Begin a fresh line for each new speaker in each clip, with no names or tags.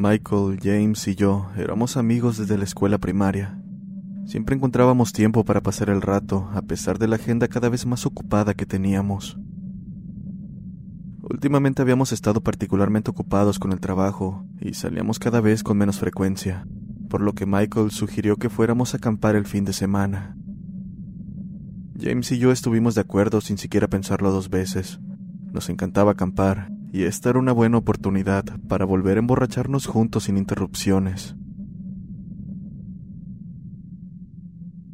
Michael, James y yo éramos amigos desde la escuela primaria. Siempre encontrábamos tiempo para pasar el rato, a pesar de la agenda cada vez más ocupada que teníamos. Últimamente habíamos estado particularmente ocupados con el trabajo y salíamos cada vez con menos frecuencia, por lo que Michael sugirió que fuéramos a acampar el fin de semana. James y yo estuvimos de acuerdo sin siquiera pensarlo dos veces. Nos encantaba acampar, y esta era una buena oportunidad para volver a emborracharnos juntos sin interrupciones.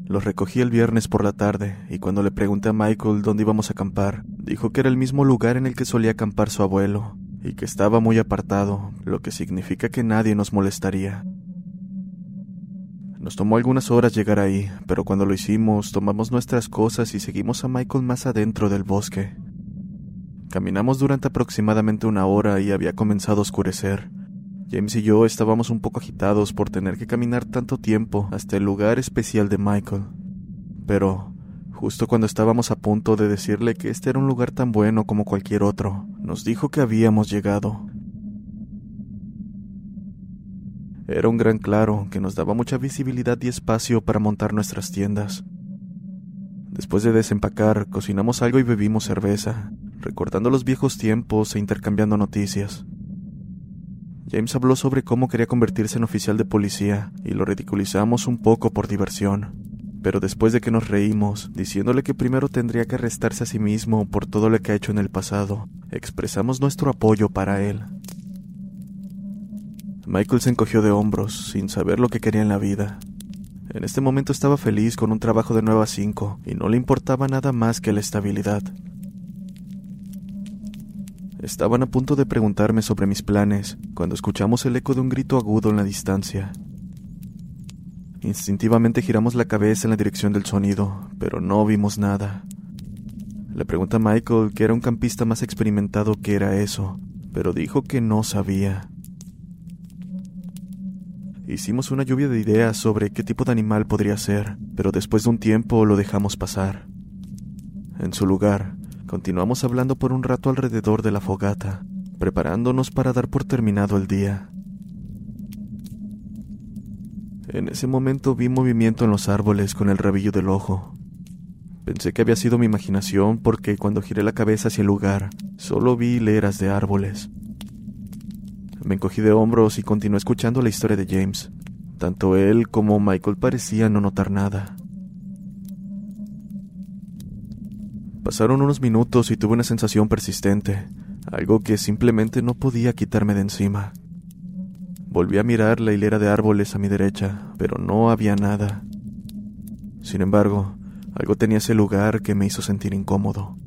Los recogí el viernes por la tarde, y cuando le pregunté a Michael dónde íbamos a acampar, dijo que era el mismo lugar en el que solía acampar su abuelo, y que estaba muy apartado, lo que significa que nadie nos molestaría. Nos tomó algunas horas llegar ahí, pero cuando lo hicimos, tomamos nuestras cosas y seguimos a Michael más adentro del bosque. Caminamos durante aproximadamente una hora y había comenzado a oscurecer. James y yo estábamos un poco agitados por tener que caminar tanto tiempo hasta el lugar especial de Michael. Pero, justo cuando estábamos a punto de decirle que este era un lugar tan bueno como cualquier otro, nos dijo que habíamos llegado. Era un gran claro que nos daba mucha visibilidad y espacio para montar nuestras tiendas. Después de desempacar, cocinamos algo y bebimos cerveza, recordando los viejos tiempos e intercambiando noticias. James habló sobre cómo quería convertirse en oficial de policía y lo ridiculizamos un poco por diversión. Pero después de que nos reímos, diciéndole que primero tendría que arrestarse a sí mismo por todo lo que ha hecho en el pasado, expresamos nuestro apoyo para él. Michael se encogió de hombros, sin saber lo que quería en la vida. En este momento estaba feliz con un trabajo de 9 a 5 y no le importaba nada más que la estabilidad. Estaban a punto de preguntarme sobre mis planes cuando escuchamos el eco de un grito agudo en la distancia. Instintivamente giramos la cabeza en la dirección del sonido, pero no vimos nada. Le pregunté a Michael, que era un campista más experimentado, qué era eso, pero dijo que no sabía. Hicimos una lluvia de ideas sobre qué tipo de animal podría ser, pero después de un tiempo lo dejamos pasar. En su lugar, continuamos hablando por un rato alrededor de la fogata, preparándonos para dar por terminado el día. En ese momento vi movimiento en los árboles con el rabillo del ojo. Pensé que había sido mi imaginación porque cuando giré la cabeza hacia el lugar, solo vi hileras de árboles. Me encogí de hombros y continué escuchando la historia de James. Tanto él como Michael parecían no notar nada. Pasaron unos minutos y tuve una sensación persistente, algo que simplemente no podía quitarme de encima. Volví a mirar la hilera de árboles a mi derecha, pero no había nada. Sin embargo, algo tenía ese lugar que me hizo sentir incómodo.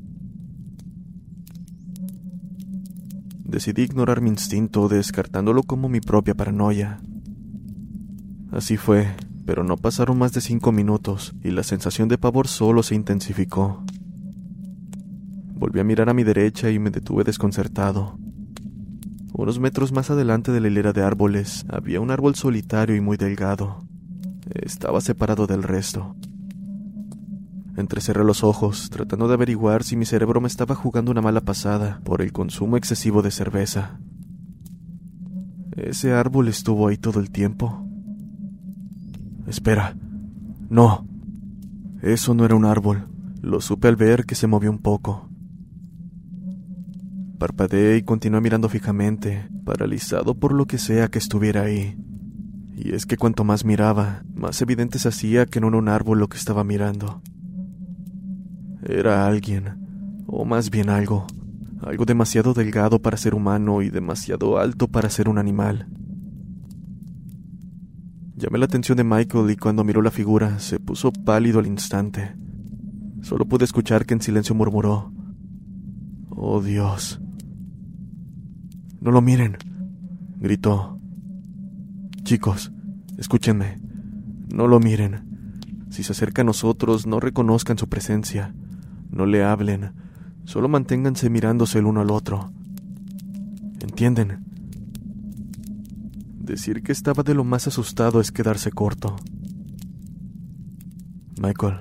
Decidí ignorar mi instinto, descartándolo como mi propia paranoia. Así fue, pero no pasaron más de cinco minutos y la sensación de pavor solo se intensificó. Volví a mirar a mi derecha y me detuve desconcertado. Unos metros más adelante de la hilera de árboles había un árbol solitario y muy delgado. Estaba separado del resto. Entrecerré los ojos, tratando de averiguar si mi cerebro me estaba jugando una mala pasada por el consumo excesivo de cerveza. ¿Ese árbol estuvo ahí todo el tiempo? Espera. No. Eso no era un árbol. Lo supe al ver que se movió un poco. Parpadeé y continué mirando fijamente, paralizado por lo que sea que estuviera ahí. Y es que cuanto más miraba, más evidente se hacía que no era un árbol lo que estaba mirando. Era alguien, o más bien algo, algo demasiado delgado para ser humano y demasiado alto para ser un animal. Llamé la atención de Michael y cuando miró la figura se puso pálido al instante. Solo pude escuchar que en silencio murmuró, Oh Dios. No lo miren, gritó. Chicos, escúchenme, no lo miren. Si se acerca a nosotros, no reconozcan su presencia, no le hablen, solo manténganse mirándose el uno al otro. ¿Entienden? Decir que estaba de lo más asustado es quedarse corto. Michael,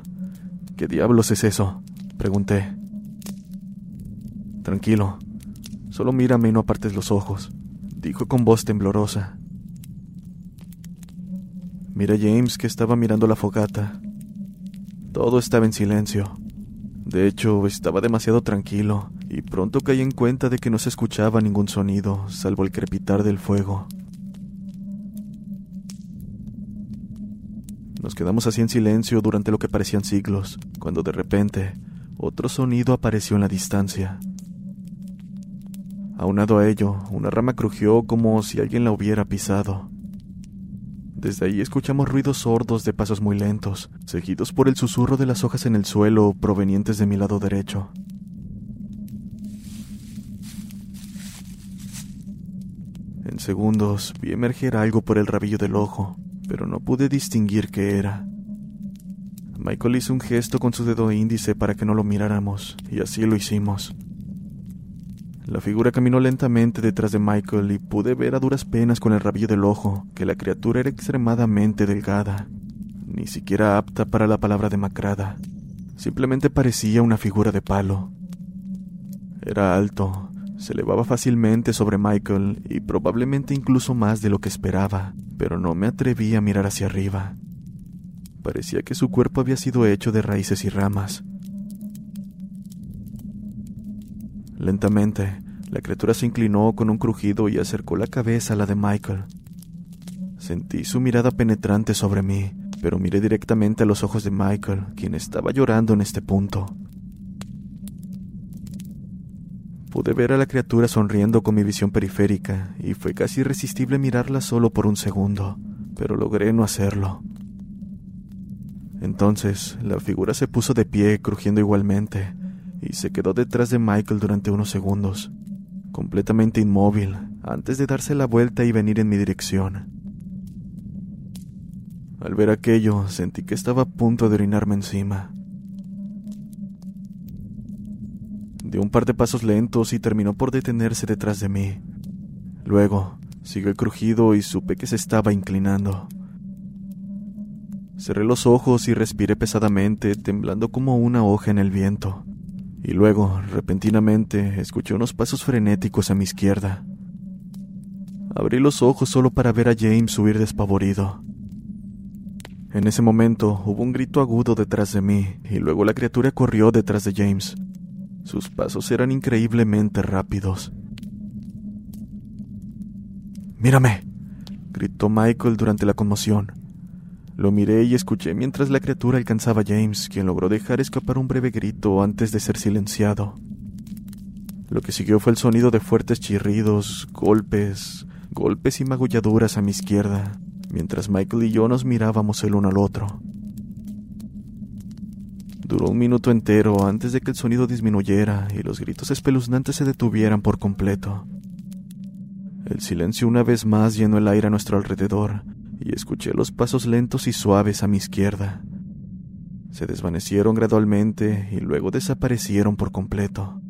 ¿qué diablos es eso? Pregunté. Tranquilo, solo mírame y no apartes los ojos, dijo con voz temblorosa. Mira a James que estaba mirando la fogata. Todo estaba en silencio. De hecho, estaba demasiado tranquilo, y pronto caí en cuenta de que no se escuchaba ningún sonido, salvo el crepitar del fuego. Nos quedamos así en silencio durante lo que parecían siglos, cuando de repente otro sonido apareció en la distancia. Aunado a ello, una rama crujió como si alguien la hubiera pisado. Desde ahí escuchamos ruidos sordos de pasos muy lentos, seguidos por el susurro de las hojas en el suelo provenientes de mi lado derecho. En segundos vi emerger algo por el rabillo del ojo, pero no pude distinguir qué era. Michael hizo un gesto con su dedo índice para que no lo miráramos, y así lo hicimos. La figura caminó lentamente detrás de Michael y pude ver a duras penas con el rabillo del ojo que la criatura era extremadamente delgada, ni siquiera apta para la palabra demacrada. Simplemente parecía una figura de palo. Era alto, se elevaba fácilmente sobre Michael y probablemente incluso más de lo que esperaba, pero no me atreví a mirar hacia arriba. Parecía que su cuerpo había sido hecho de raíces y ramas, Lentamente, la criatura se inclinó con un crujido y acercó la cabeza a la de Michael. Sentí su mirada penetrante sobre mí, pero miré directamente a los ojos de Michael, quien estaba llorando en este punto. Pude ver a la criatura sonriendo con mi visión periférica, y fue casi irresistible mirarla solo por un segundo, pero logré no hacerlo. Entonces, la figura se puso de pie, crujiendo igualmente, y se quedó detrás de Michael durante unos segundos, completamente inmóvil, antes de darse la vuelta y venir en mi dirección. Al ver aquello, sentí que estaba a punto de orinarme encima. Dio un par de pasos lentos y terminó por detenerse detrás de mí. Luego, siguió el crujido y supe que se estaba inclinando. Cerré los ojos y respiré pesadamente, temblando como una hoja en el viento y luego, repentinamente, escuché unos pasos frenéticos a mi izquierda. Abrí los ojos solo para ver a James huir despavorido. En ese momento hubo un grito agudo detrás de mí, y luego la criatura corrió detrás de James. Sus pasos eran increíblemente rápidos. Mírame, gritó Michael durante la conmoción. Lo miré y escuché mientras la criatura alcanzaba a James, quien logró dejar escapar un breve grito antes de ser silenciado. Lo que siguió fue el sonido de fuertes chirridos, golpes, golpes y magulladuras a mi izquierda, mientras Michael y yo nos mirábamos el uno al otro. Duró un minuto entero antes de que el sonido disminuyera y los gritos espeluznantes se detuvieran por completo. El silencio una vez más llenó el aire a nuestro alrededor, y escuché los pasos lentos y suaves a mi izquierda. Se desvanecieron gradualmente y luego desaparecieron por completo.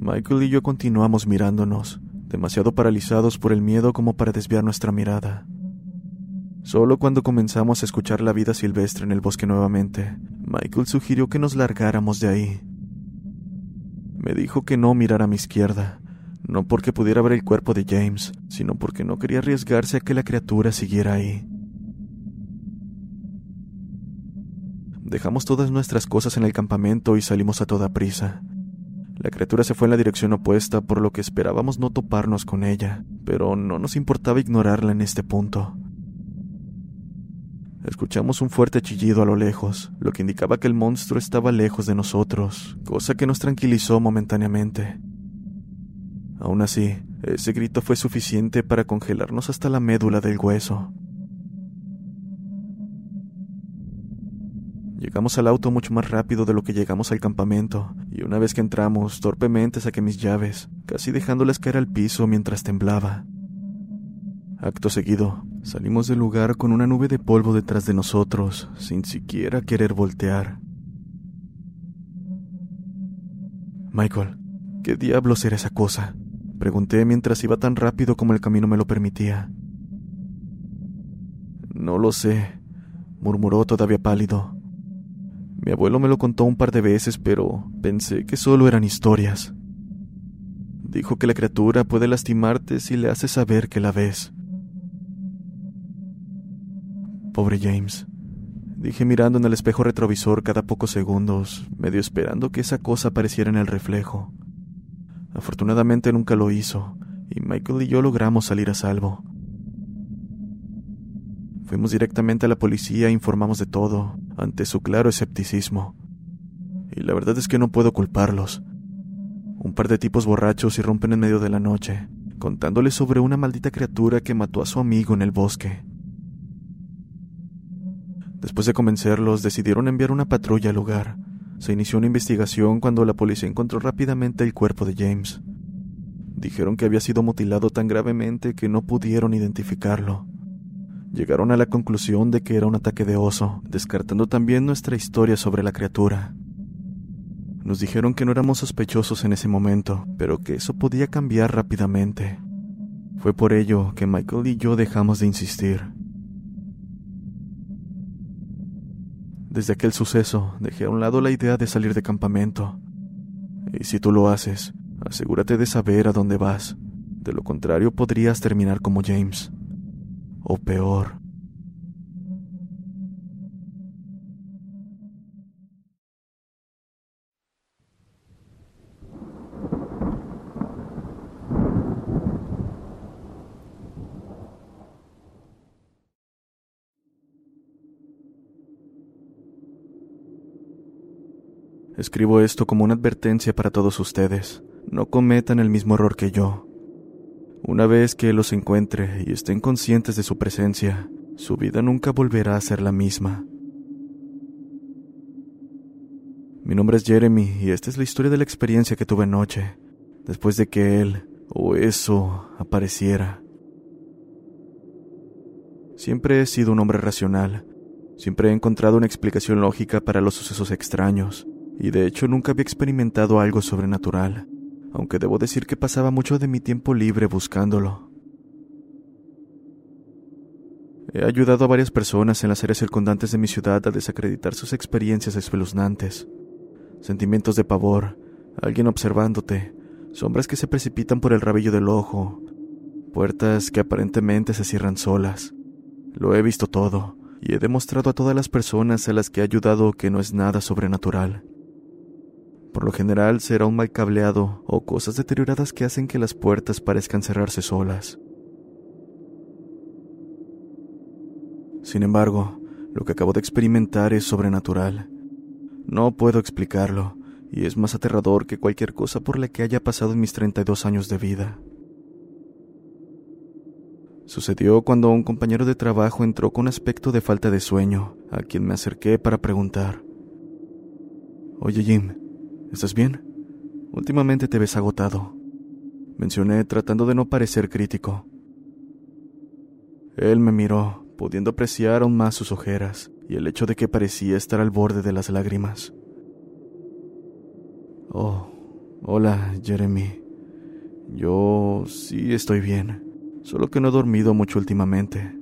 Michael y yo continuamos mirándonos, demasiado paralizados por el miedo como para desviar nuestra mirada. Solo cuando comenzamos a escuchar la vida silvestre en el bosque nuevamente, Michael sugirió que nos largáramos de ahí. Me dijo que no mirara a mi izquierda, no porque pudiera ver el cuerpo de James, sino porque no quería arriesgarse a que la criatura siguiera ahí. Dejamos todas nuestras cosas en el campamento y salimos a toda prisa. La criatura se fue en la dirección opuesta, por lo que esperábamos no toparnos con ella, pero no nos importaba ignorarla en este punto. Escuchamos un fuerte chillido a lo lejos, lo que indicaba que el monstruo estaba lejos de nosotros, cosa que nos tranquilizó momentáneamente. Aún así, ese grito fue suficiente para congelarnos hasta la médula del hueso. Llegamos al auto mucho más rápido de lo que llegamos al campamento, y una vez que entramos, torpemente saqué mis llaves, casi dejándolas caer al piso mientras temblaba. Acto seguido, salimos del lugar con una nube de polvo detrás de nosotros, sin siquiera querer voltear. Michael, ¿qué diablos era esa cosa? Pregunté mientras iba tan rápido como el camino me lo permitía. No lo sé, murmuró todavía pálido. Mi abuelo me lo contó un par de veces, pero pensé que solo eran historias. Dijo que la criatura puede lastimarte si le haces saber que la ves. Pobre James, dije mirando en el espejo retrovisor cada pocos segundos, medio esperando que esa cosa apareciera en el reflejo. Afortunadamente nunca lo hizo, y Michael y yo logramos salir a salvo. Fuimos directamente a la policía e informamos de todo, ante su claro escepticismo. Y la verdad es que no puedo culparlos. Un par de tipos borrachos irrumpen en medio de la noche, contándoles sobre una maldita criatura que mató a su amigo en el bosque. Después de convencerlos, decidieron enviar una patrulla al lugar. Se inició una investigación cuando la policía encontró rápidamente el cuerpo de James. Dijeron que había sido mutilado tan gravemente que no pudieron identificarlo. Llegaron a la conclusión de que era un ataque de oso, descartando también nuestra historia sobre la criatura. Nos dijeron que no éramos sospechosos en ese momento, pero que eso podía cambiar rápidamente. Fue por ello que Michael y yo dejamos de insistir. Desde aquel suceso dejé a un lado la idea de salir de campamento. Y si tú lo haces, asegúrate de saber a dónde vas. De lo contrario podrías terminar como James. O peor. Escribo esto como una advertencia para todos ustedes. No cometan el mismo error que yo. Una vez que los encuentre y estén conscientes de su presencia, su vida nunca volverá a ser la misma. Mi nombre es Jeremy y esta es la historia de la experiencia que tuve anoche, después de que él o eso apareciera. Siempre he sido un hombre racional, siempre he encontrado una explicación lógica para los sucesos extraños, y de hecho nunca había experimentado algo sobrenatural, aunque debo decir que pasaba mucho de mi tiempo libre buscándolo. He ayudado a varias personas en las áreas circundantes de mi ciudad a desacreditar sus experiencias espeluznantes. Sentimientos de pavor, alguien observándote, sombras que se precipitan por el rabillo del ojo, puertas que aparentemente se cierran solas. Lo he visto todo, y he demostrado a todas las personas a las que he ayudado que no es nada sobrenatural. Por lo general será un mal cableado o cosas deterioradas que hacen que las puertas parezcan cerrarse solas. Sin embargo, lo que acabo de experimentar es sobrenatural. No puedo explicarlo, y es más aterrador que cualquier cosa por la que haya pasado en mis 32 años de vida. Sucedió cuando un compañero de trabajo entró con aspecto de falta de sueño, a quien me acerqué para preguntar. Oye Jim, ¿Estás bien? Últimamente te ves agotado. Mencioné tratando de no parecer crítico. Él me miró, pudiendo apreciar aún más sus ojeras y el hecho de que parecía estar al borde de las lágrimas. Oh, hola, Jeremy. Yo sí estoy bien, solo que no he dormido mucho últimamente,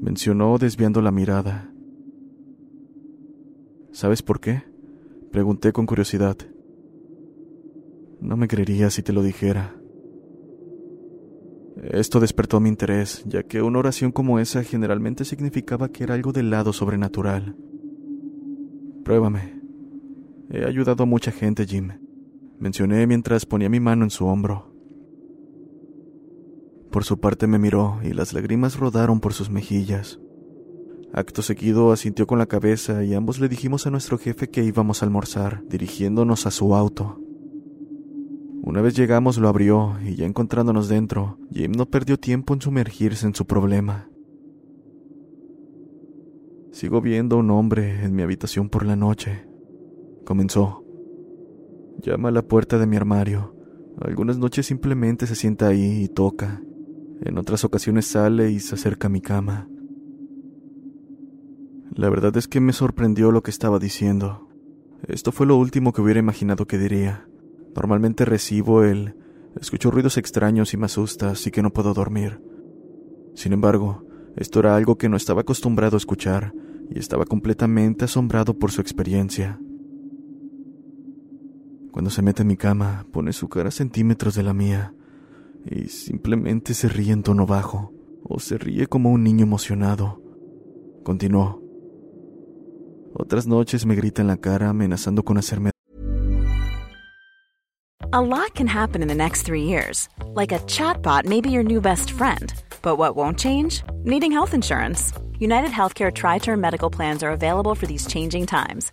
mencionó desviando la mirada. ¿Sabes por qué? Pregunté con curiosidad. No me creería si te lo dijera. Esto despertó mi interés, ya que una oración como esa generalmente significaba que era algo del lado sobrenatural. Pruébame. He ayudado a mucha gente, Jim. Mencioné mientras ponía mi mano en su hombro. Por su parte me miró y las lágrimas rodaron por sus mejillas. Acto seguido asintió con la cabeza y ambos le dijimos a nuestro jefe que íbamos a almorzar, dirigiéndonos a su auto. Una vez llegamos lo abrió y ya encontrándonos dentro, Jim no perdió tiempo en sumergirse en su problema. Sigo viendo a un hombre en mi habitación por la noche. Comenzó. Llama a la puerta de mi armario. Algunas noches simplemente se sienta ahí y toca. En otras ocasiones sale y se acerca a mi cama. La verdad es que me sorprendió lo que estaba diciendo. Esto fue lo último que hubiera imaginado que diría. Normalmente recibo el escucho ruidos extraños y me asusta, así que no puedo dormir. Sin embargo, esto era algo que no estaba acostumbrado a escuchar y estaba completamente asombrado por su experiencia. Cuando se mete en mi cama, pone su cara a centímetros de la mía y simplemente se ríe en tono bajo o se ríe como un niño emocionado. Continuó. Otras noches me grita en la cara amenazando con hacerme
A lot can happen in the next three years. Like a chatbot may be your new best friend. But what won't change? Needing health insurance. United Healthcare Tri Term Medical Plans are available for these changing times.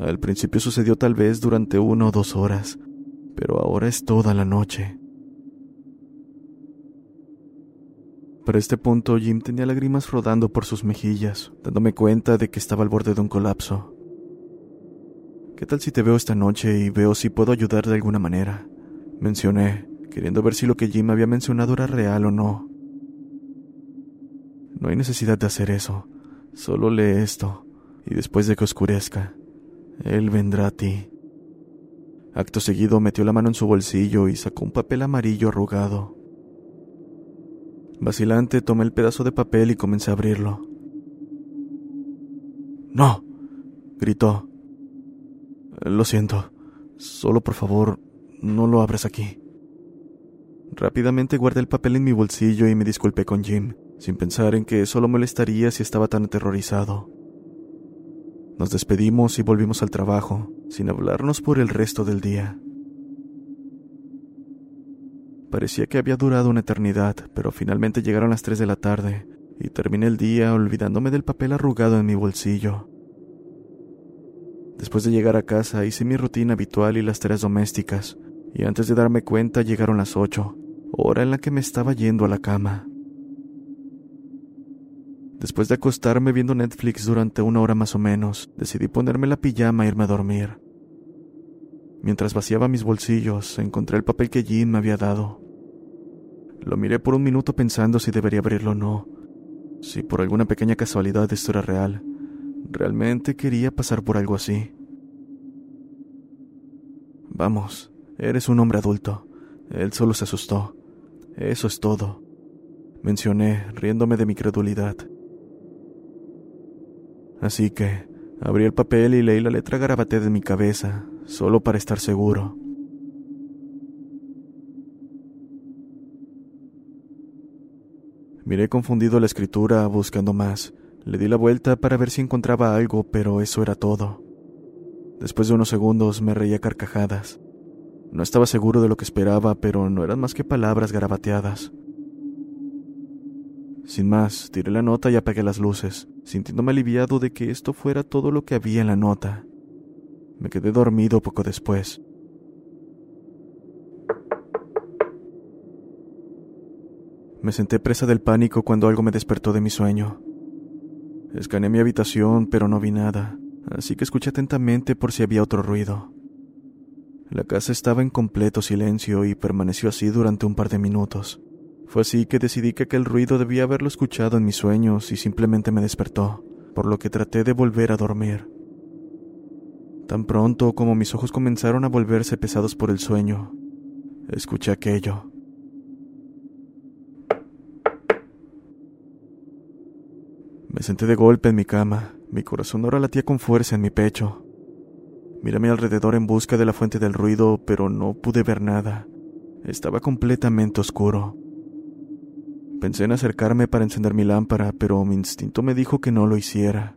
Al principio sucedió tal vez durante una o dos horas, pero ahora es toda la noche. Para este punto, Jim tenía lágrimas rodando por sus mejillas, dándome cuenta de que estaba al borde de un colapso. ¿Qué tal si te veo esta noche y veo si puedo ayudar de alguna manera? Mencioné, queriendo ver si lo que Jim había mencionado era real o no. No hay necesidad de hacer eso. Solo lee esto, y después de que oscurezca, él vendrá a ti. Acto seguido metió la mano en su bolsillo y sacó un papel amarillo arrugado. Vacilante tomé el pedazo de papel y comencé a abrirlo. No, gritó. Lo siento. Solo por favor, no lo abras aquí. Rápidamente guardé el papel en mi bolsillo y me disculpé con Jim, sin pensar en que eso lo molestaría si estaba tan aterrorizado. Nos despedimos y volvimos al trabajo, sin hablarnos por el resto del día. Parecía que había durado una eternidad, pero finalmente llegaron las tres de la tarde, y terminé el día olvidándome del papel arrugado en mi bolsillo. Después de llegar a casa hice mi rutina habitual y las tareas domésticas, y antes de darme cuenta llegaron las ocho, hora en la que me estaba yendo a la cama. Después de acostarme viendo Netflix durante una hora más o menos, decidí ponerme la pijama e irme a dormir. Mientras vaciaba mis bolsillos, encontré el papel que Jean me había dado. Lo miré por un minuto pensando si debería abrirlo o no. Si por alguna pequeña casualidad esto era real. Realmente quería pasar por algo así. Vamos, eres un hombre adulto. Él solo se asustó. Eso es todo. Mencioné, riéndome de mi credulidad. Así que abrí el papel y leí la letra garabateada de mi cabeza, solo para estar seguro. Miré confundido la escritura, buscando más. Le di la vuelta para ver si encontraba algo, pero eso era todo. Después de unos segundos me reía carcajadas. No estaba seguro de lo que esperaba, pero no eran más que palabras garabateadas. Sin más, tiré la nota y apagué las luces, sintiéndome aliviado de que esto fuera todo lo que había en la nota. Me quedé dormido poco después. Me senté presa del pánico cuando algo me despertó de mi sueño. Escaneé mi habitación, pero no vi nada, así que escuché atentamente por si había otro ruido. La casa estaba en completo silencio y permaneció así durante un par de minutos. Fue así que decidí que aquel ruido debía haberlo escuchado en mis sueños y simplemente me despertó, por lo que traté de volver a dormir. Tan pronto como mis ojos comenzaron a volverse pesados por el sueño, escuché aquello. Me senté de golpe en mi cama, mi corazón ahora latía con fuerza en mi pecho. Miré a mi alrededor en busca de la fuente del ruido, pero no pude ver nada. Estaba completamente oscuro. Pensé en acercarme para encender mi lámpara, pero mi instinto me dijo que no lo hiciera,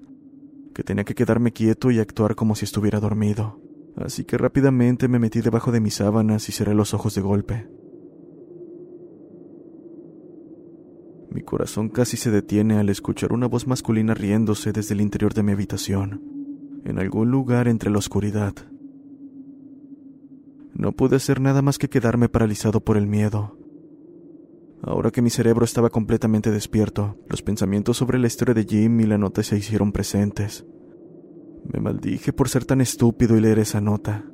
que tenía que quedarme quieto y actuar como si estuviera dormido. Así que rápidamente me metí debajo de mis sábanas y cerré los ojos de golpe. Mi corazón casi se detiene al escuchar una voz masculina riéndose desde el interior de mi habitación, en algún lugar entre la oscuridad. No pude hacer nada más que quedarme paralizado por el miedo. Ahora que mi cerebro estaba completamente despierto, los pensamientos sobre la historia de Jim y la nota se hicieron presentes. Me maldije por ser tan estúpido y leer esa nota.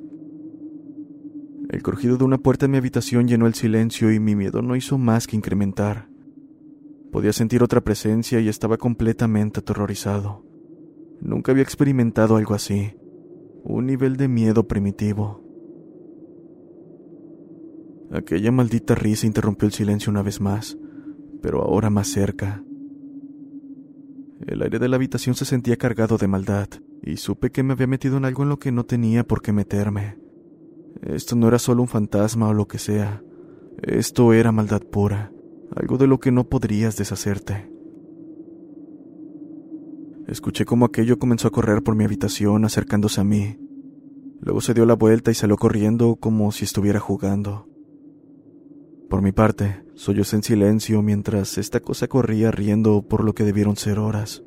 El crujido de una puerta en mi habitación llenó el silencio y mi miedo no hizo más que incrementar. Podía sentir otra presencia y estaba completamente aterrorizado. Nunca había experimentado algo así. Un nivel de miedo primitivo. Aquella maldita risa interrumpió el silencio una vez más, pero ahora más cerca. El aire de la habitación se sentía cargado de maldad, y supe que me había metido en algo en lo que no tenía por qué meterme. Esto no era solo un fantasma o lo que sea. Esto era maldad pura algo de lo que no podrías deshacerte. Escuché cómo aquello comenzó a correr por mi habitación acercándose a mí. Luego se dio la vuelta y salió corriendo como si estuviera jugando. Por mi parte, sollocé en silencio mientras esta cosa corría riendo por lo que debieron ser horas.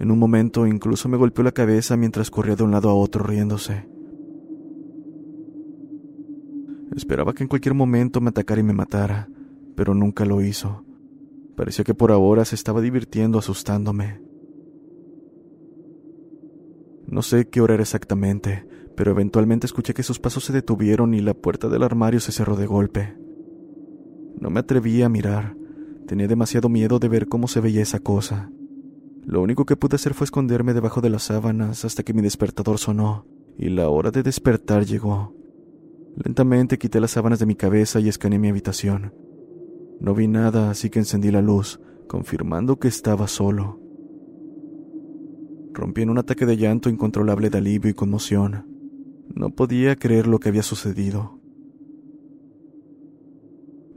En un momento incluso me golpeó la cabeza mientras corría de un lado a otro riéndose. Esperaba que en cualquier momento me atacara y me matara, pero nunca lo hizo. Parecía que por ahora se estaba divirtiendo asustándome. No sé qué hora era exactamente, pero eventualmente escuché que sus pasos se detuvieron y la puerta del armario se cerró de golpe. No me atreví a mirar. Tenía demasiado miedo de ver cómo se veía esa cosa. Lo único que pude hacer fue esconderme debajo de las sábanas hasta que mi despertador sonó y la hora de despertar llegó. Lentamente quité las sábanas de mi cabeza y escaneé mi habitación. No vi nada, así que encendí la luz, confirmando que estaba solo. Rompí en un ataque de llanto incontrolable de alivio y conmoción. No podía creer lo que había sucedido.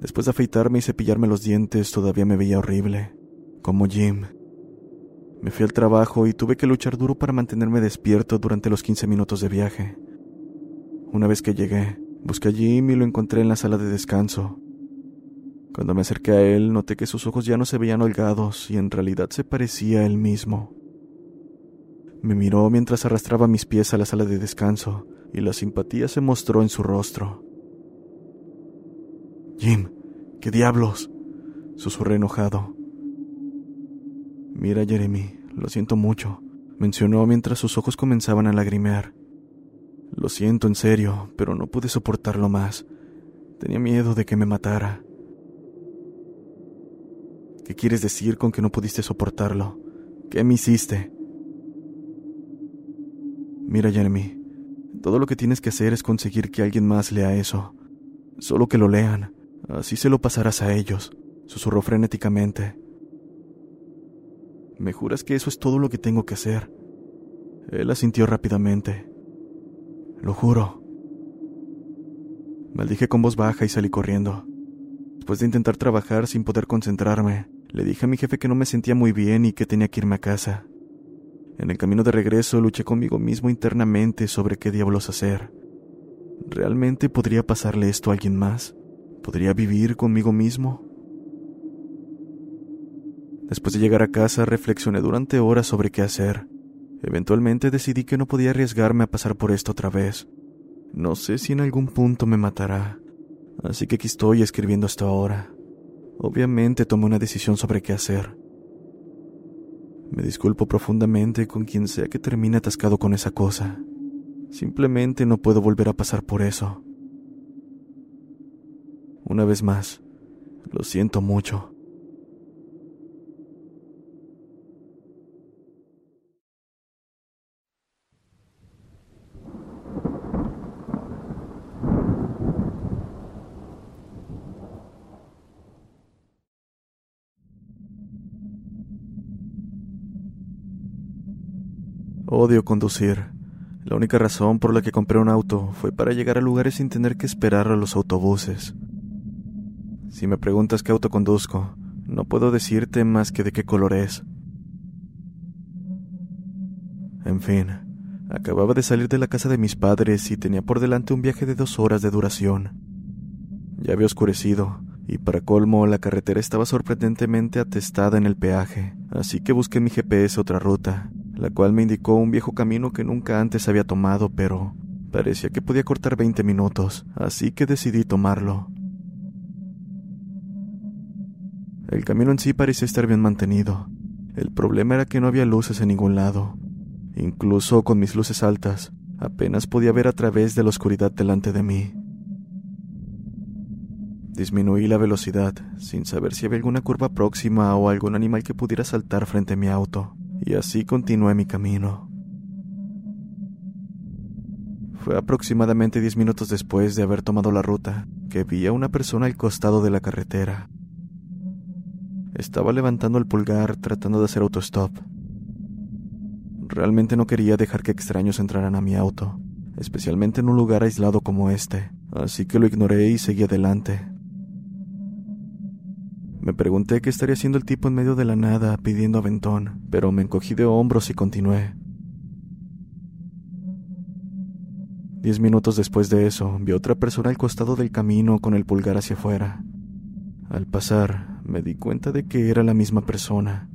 Después de afeitarme y cepillarme los dientes, todavía me veía horrible, como Jim. Me fui al trabajo y tuve que luchar duro para mantenerme despierto durante los 15 minutos de viaje. Una vez que llegué, busqué a Jim y lo encontré en la sala de descanso, cuando me acerqué a él, noté que sus ojos ya no se veían holgados y en realidad se parecía a él mismo. Me miró mientras arrastraba mis pies a la sala de descanso y la simpatía se mostró en su rostro. Jim, ¿qué diablos? susurré enojado. Mira, Jeremy, lo siento mucho, mencionó mientras sus ojos comenzaban a lagrimear. Lo siento en serio, pero no pude soportarlo más. Tenía miedo de que me matara. ¿Qué quieres decir con que no pudiste soportarlo? ¿Qué me hiciste? Mira, Jeremy, todo lo que tienes que hacer es conseguir que alguien más lea eso. Solo que lo lean. Así se lo pasarás a ellos, susurró frenéticamente. ¿Me juras que eso es todo lo que tengo que hacer? Él asintió rápidamente. Lo juro. Maldije con voz baja y salí corriendo. Después de intentar trabajar sin poder concentrarme, le dije a mi jefe que no me sentía muy bien y que tenía que irme a casa. En el camino de regreso luché conmigo mismo internamente sobre qué diablos hacer. ¿Realmente podría pasarle esto a alguien más? ¿Podría vivir conmigo mismo? Después de llegar a casa reflexioné durante horas sobre qué hacer. Eventualmente decidí que no podía arriesgarme a pasar por esto otra vez. No sé si en algún punto me matará, Así que aquí estoy escribiendo hasta ahora. Obviamente tomé una decisión sobre qué hacer. Me disculpo profundamente con quien sea que termine atascado con esa cosa. Simplemente no puedo volver a pasar por eso. Una vez más, lo siento mucho. Odio conducir. La única razón por la que compré un auto fue para llegar a lugares sin tener que esperar a los autobuses. Si me preguntas qué auto conduzco, no puedo decirte más que de qué color es. En fin, acababa de salir de la casa de mis padres y tenía por delante un viaje de dos horas de duración. Ya había oscurecido, y para colmo la carretera estaba sorprendentemente atestada en el peaje, así que busqué en mi GPS otra ruta, la cual me indicó un viejo camino que nunca antes había tomado, pero parecía que podía cortar 20 minutos, así que decidí tomarlo. El camino en sí parecía estar bien mantenido. El problema era que no había luces en ningún lado. Incluso con mis luces altas, apenas podía ver a través de la oscuridad delante de mí. Disminuí la velocidad, sin saber si había alguna curva próxima o algún animal que pudiera saltar frente a mi auto y así continué mi camino. Fue aproximadamente diez minutos después de haber tomado la ruta que vi a una persona al costado de la carretera. Estaba levantando el pulgar tratando de hacer autostop. Realmente no quería dejar que extraños entraran a mi auto, especialmente en un lugar aislado como este, así que lo ignoré y seguí adelante. Me pregunté qué estaría haciendo el tipo en medio de la nada pidiendo aventón, pero me encogí de hombros y continué. Diez minutos después de eso, vi a otra persona al costado del camino con el pulgar hacia afuera. Al pasar, me di cuenta de que era la misma persona.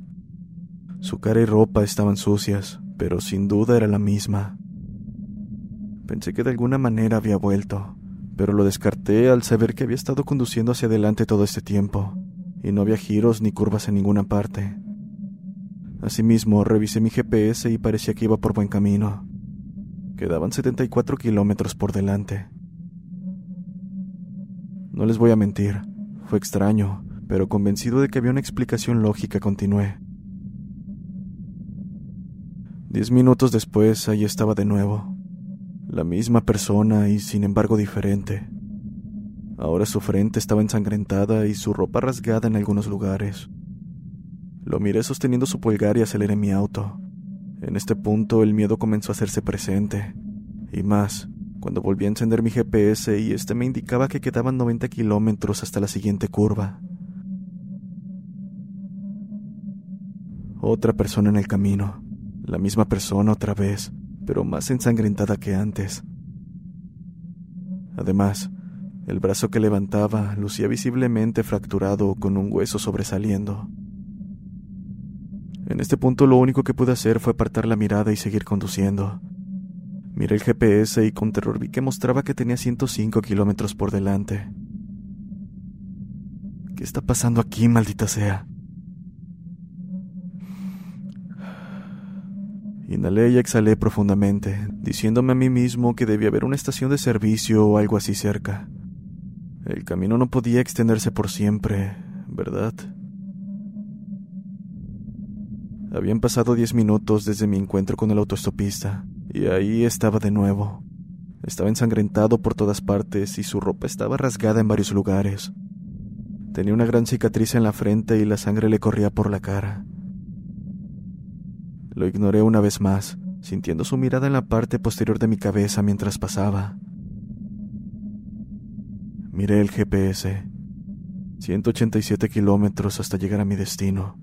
Su cara y ropa estaban sucias, pero sin duda era la misma. Pensé que de alguna manera había vuelto, pero lo descarté al saber que había estado conduciendo hacia adelante todo este tiempo y no había giros ni curvas en ninguna parte. Asimismo, revisé mi GPS y parecía que iba por buen camino. Quedaban 74 kilómetros por delante. No les voy a mentir, fue extraño, pero convencido de que había una explicación lógica, continué. Diez minutos después, ahí estaba de nuevo. La misma persona y sin embargo diferente. Ahora su frente estaba ensangrentada y su ropa rasgada en algunos lugares. Lo miré sosteniendo su pulgar y aceleré mi auto. En este punto el miedo comenzó a hacerse presente. Y más, cuando volví a encender mi GPS y este me indicaba que quedaban 90 kilómetros hasta la siguiente curva. Otra persona en el camino. La misma persona otra vez, pero más ensangrentada que antes. Además, el brazo que levantaba lucía visiblemente fracturado con un hueso sobresaliendo. En este punto lo único que pude hacer fue apartar la mirada y seguir conduciendo. Miré el GPS y con terror vi que mostraba que tenía 105 kilómetros por delante. ¿Qué está pasando aquí, maldita sea? Inhalé y exhalé profundamente, diciéndome a mí mismo que debía haber una estación de servicio o algo así cerca. El camino no podía extenderse por siempre, ¿verdad? Habían pasado diez minutos desde mi encuentro con el autoestopista, y ahí estaba de nuevo. Estaba ensangrentado por todas partes y su ropa estaba rasgada en varios lugares. Tenía una gran cicatriz en la frente y la sangre le corría por la cara. Lo ignoré una vez más, sintiendo su mirada en la parte posterior de mi cabeza mientras pasaba. Miré el GPS. 187 kilómetros hasta llegar a mi destino.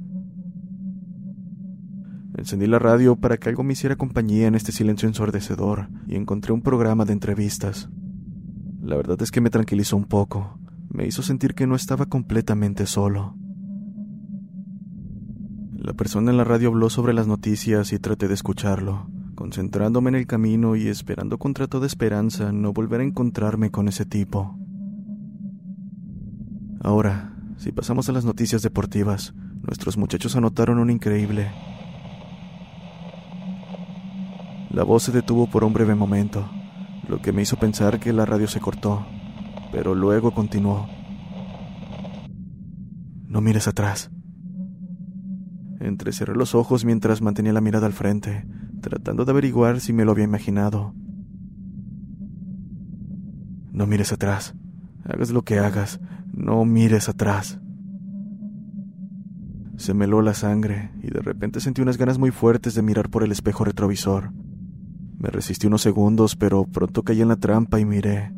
Encendí la radio para que algo me hiciera compañía en este silencio ensordecedor y encontré un programa de entrevistas. La verdad es que me tranquilizó un poco. Me hizo sentir que no estaba completamente solo. La persona en la radio habló sobre las noticias y traté de escucharlo, concentrándome en el camino y esperando contra toda esperanza no volver a encontrarme con ese tipo. Ahora, si pasamos a las noticias deportivas, nuestros muchachos anotaron un increíble. La voz se detuvo por un breve momento, lo que me hizo pensar que la radio se cortó, pero luego continuó. No mires atrás. Entrecerré los ojos mientras mantenía la mirada al frente, tratando de averiguar si me lo había imaginado. No mires atrás. Hagas lo que hagas, no mires atrás. Se me heló la sangre y de repente sentí unas ganas muy fuertes de mirar por el espejo retrovisor. Me resistí unos segundos, pero pronto caí en la trampa y miré.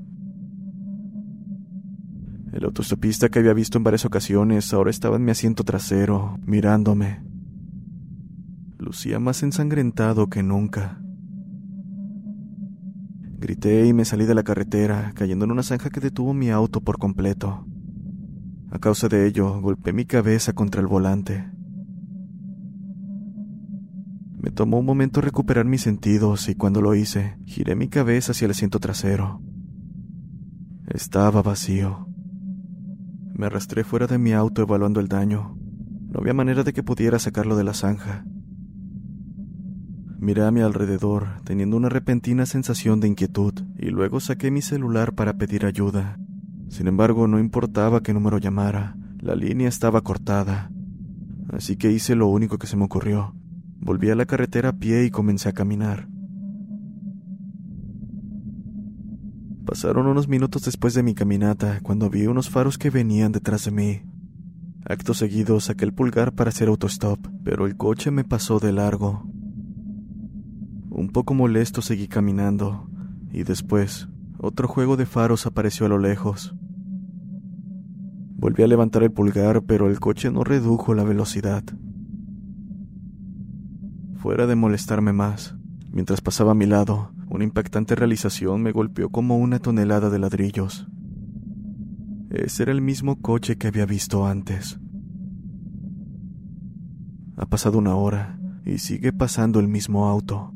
El autostopista que había visto en varias ocasiones ahora estaba en mi asiento trasero, mirándome. Lucía más ensangrentado que nunca. Grité y me salí de la carretera, cayendo en una zanja que detuvo mi auto por completo. A causa de ello, golpeé mi cabeza contra el volante. Me tomó un momento recuperar mis sentidos y cuando lo hice, giré mi cabeza hacia el asiento trasero. Estaba vacío. Me arrastré fuera de mi auto evaluando el daño. No había manera de que pudiera sacarlo de la zanja. Miré a mi alrededor, teniendo una repentina sensación de inquietud, y luego saqué mi celular para pedir ayuda. Sin embargo, no importaba qué número llamara, la línea estaba cortada. Así que hice lo único que se me ocurrió. Volví a la carretera a pie y comencé a caminar. Pasaron unos minutos después de mi caminata cuando vi unos faros que venían detrás de mí. Acto seguido saqué el pulgar para hacer autostop, pero el coche me pasó de largo. Un poco molesto seguí caminando, y después otro juego de faros apareció a lo lejos. Volví a levantar el pulgar, pero el coche no redujo la velocidad. Fuera de molestarme más, mientras pasaba a mi lado, una impactante realización me golpeó como una tonelada de ladrillos. Ese era el mismo coche que había visto antes. Ha pasado una hora y sigue pasando el mismo auto.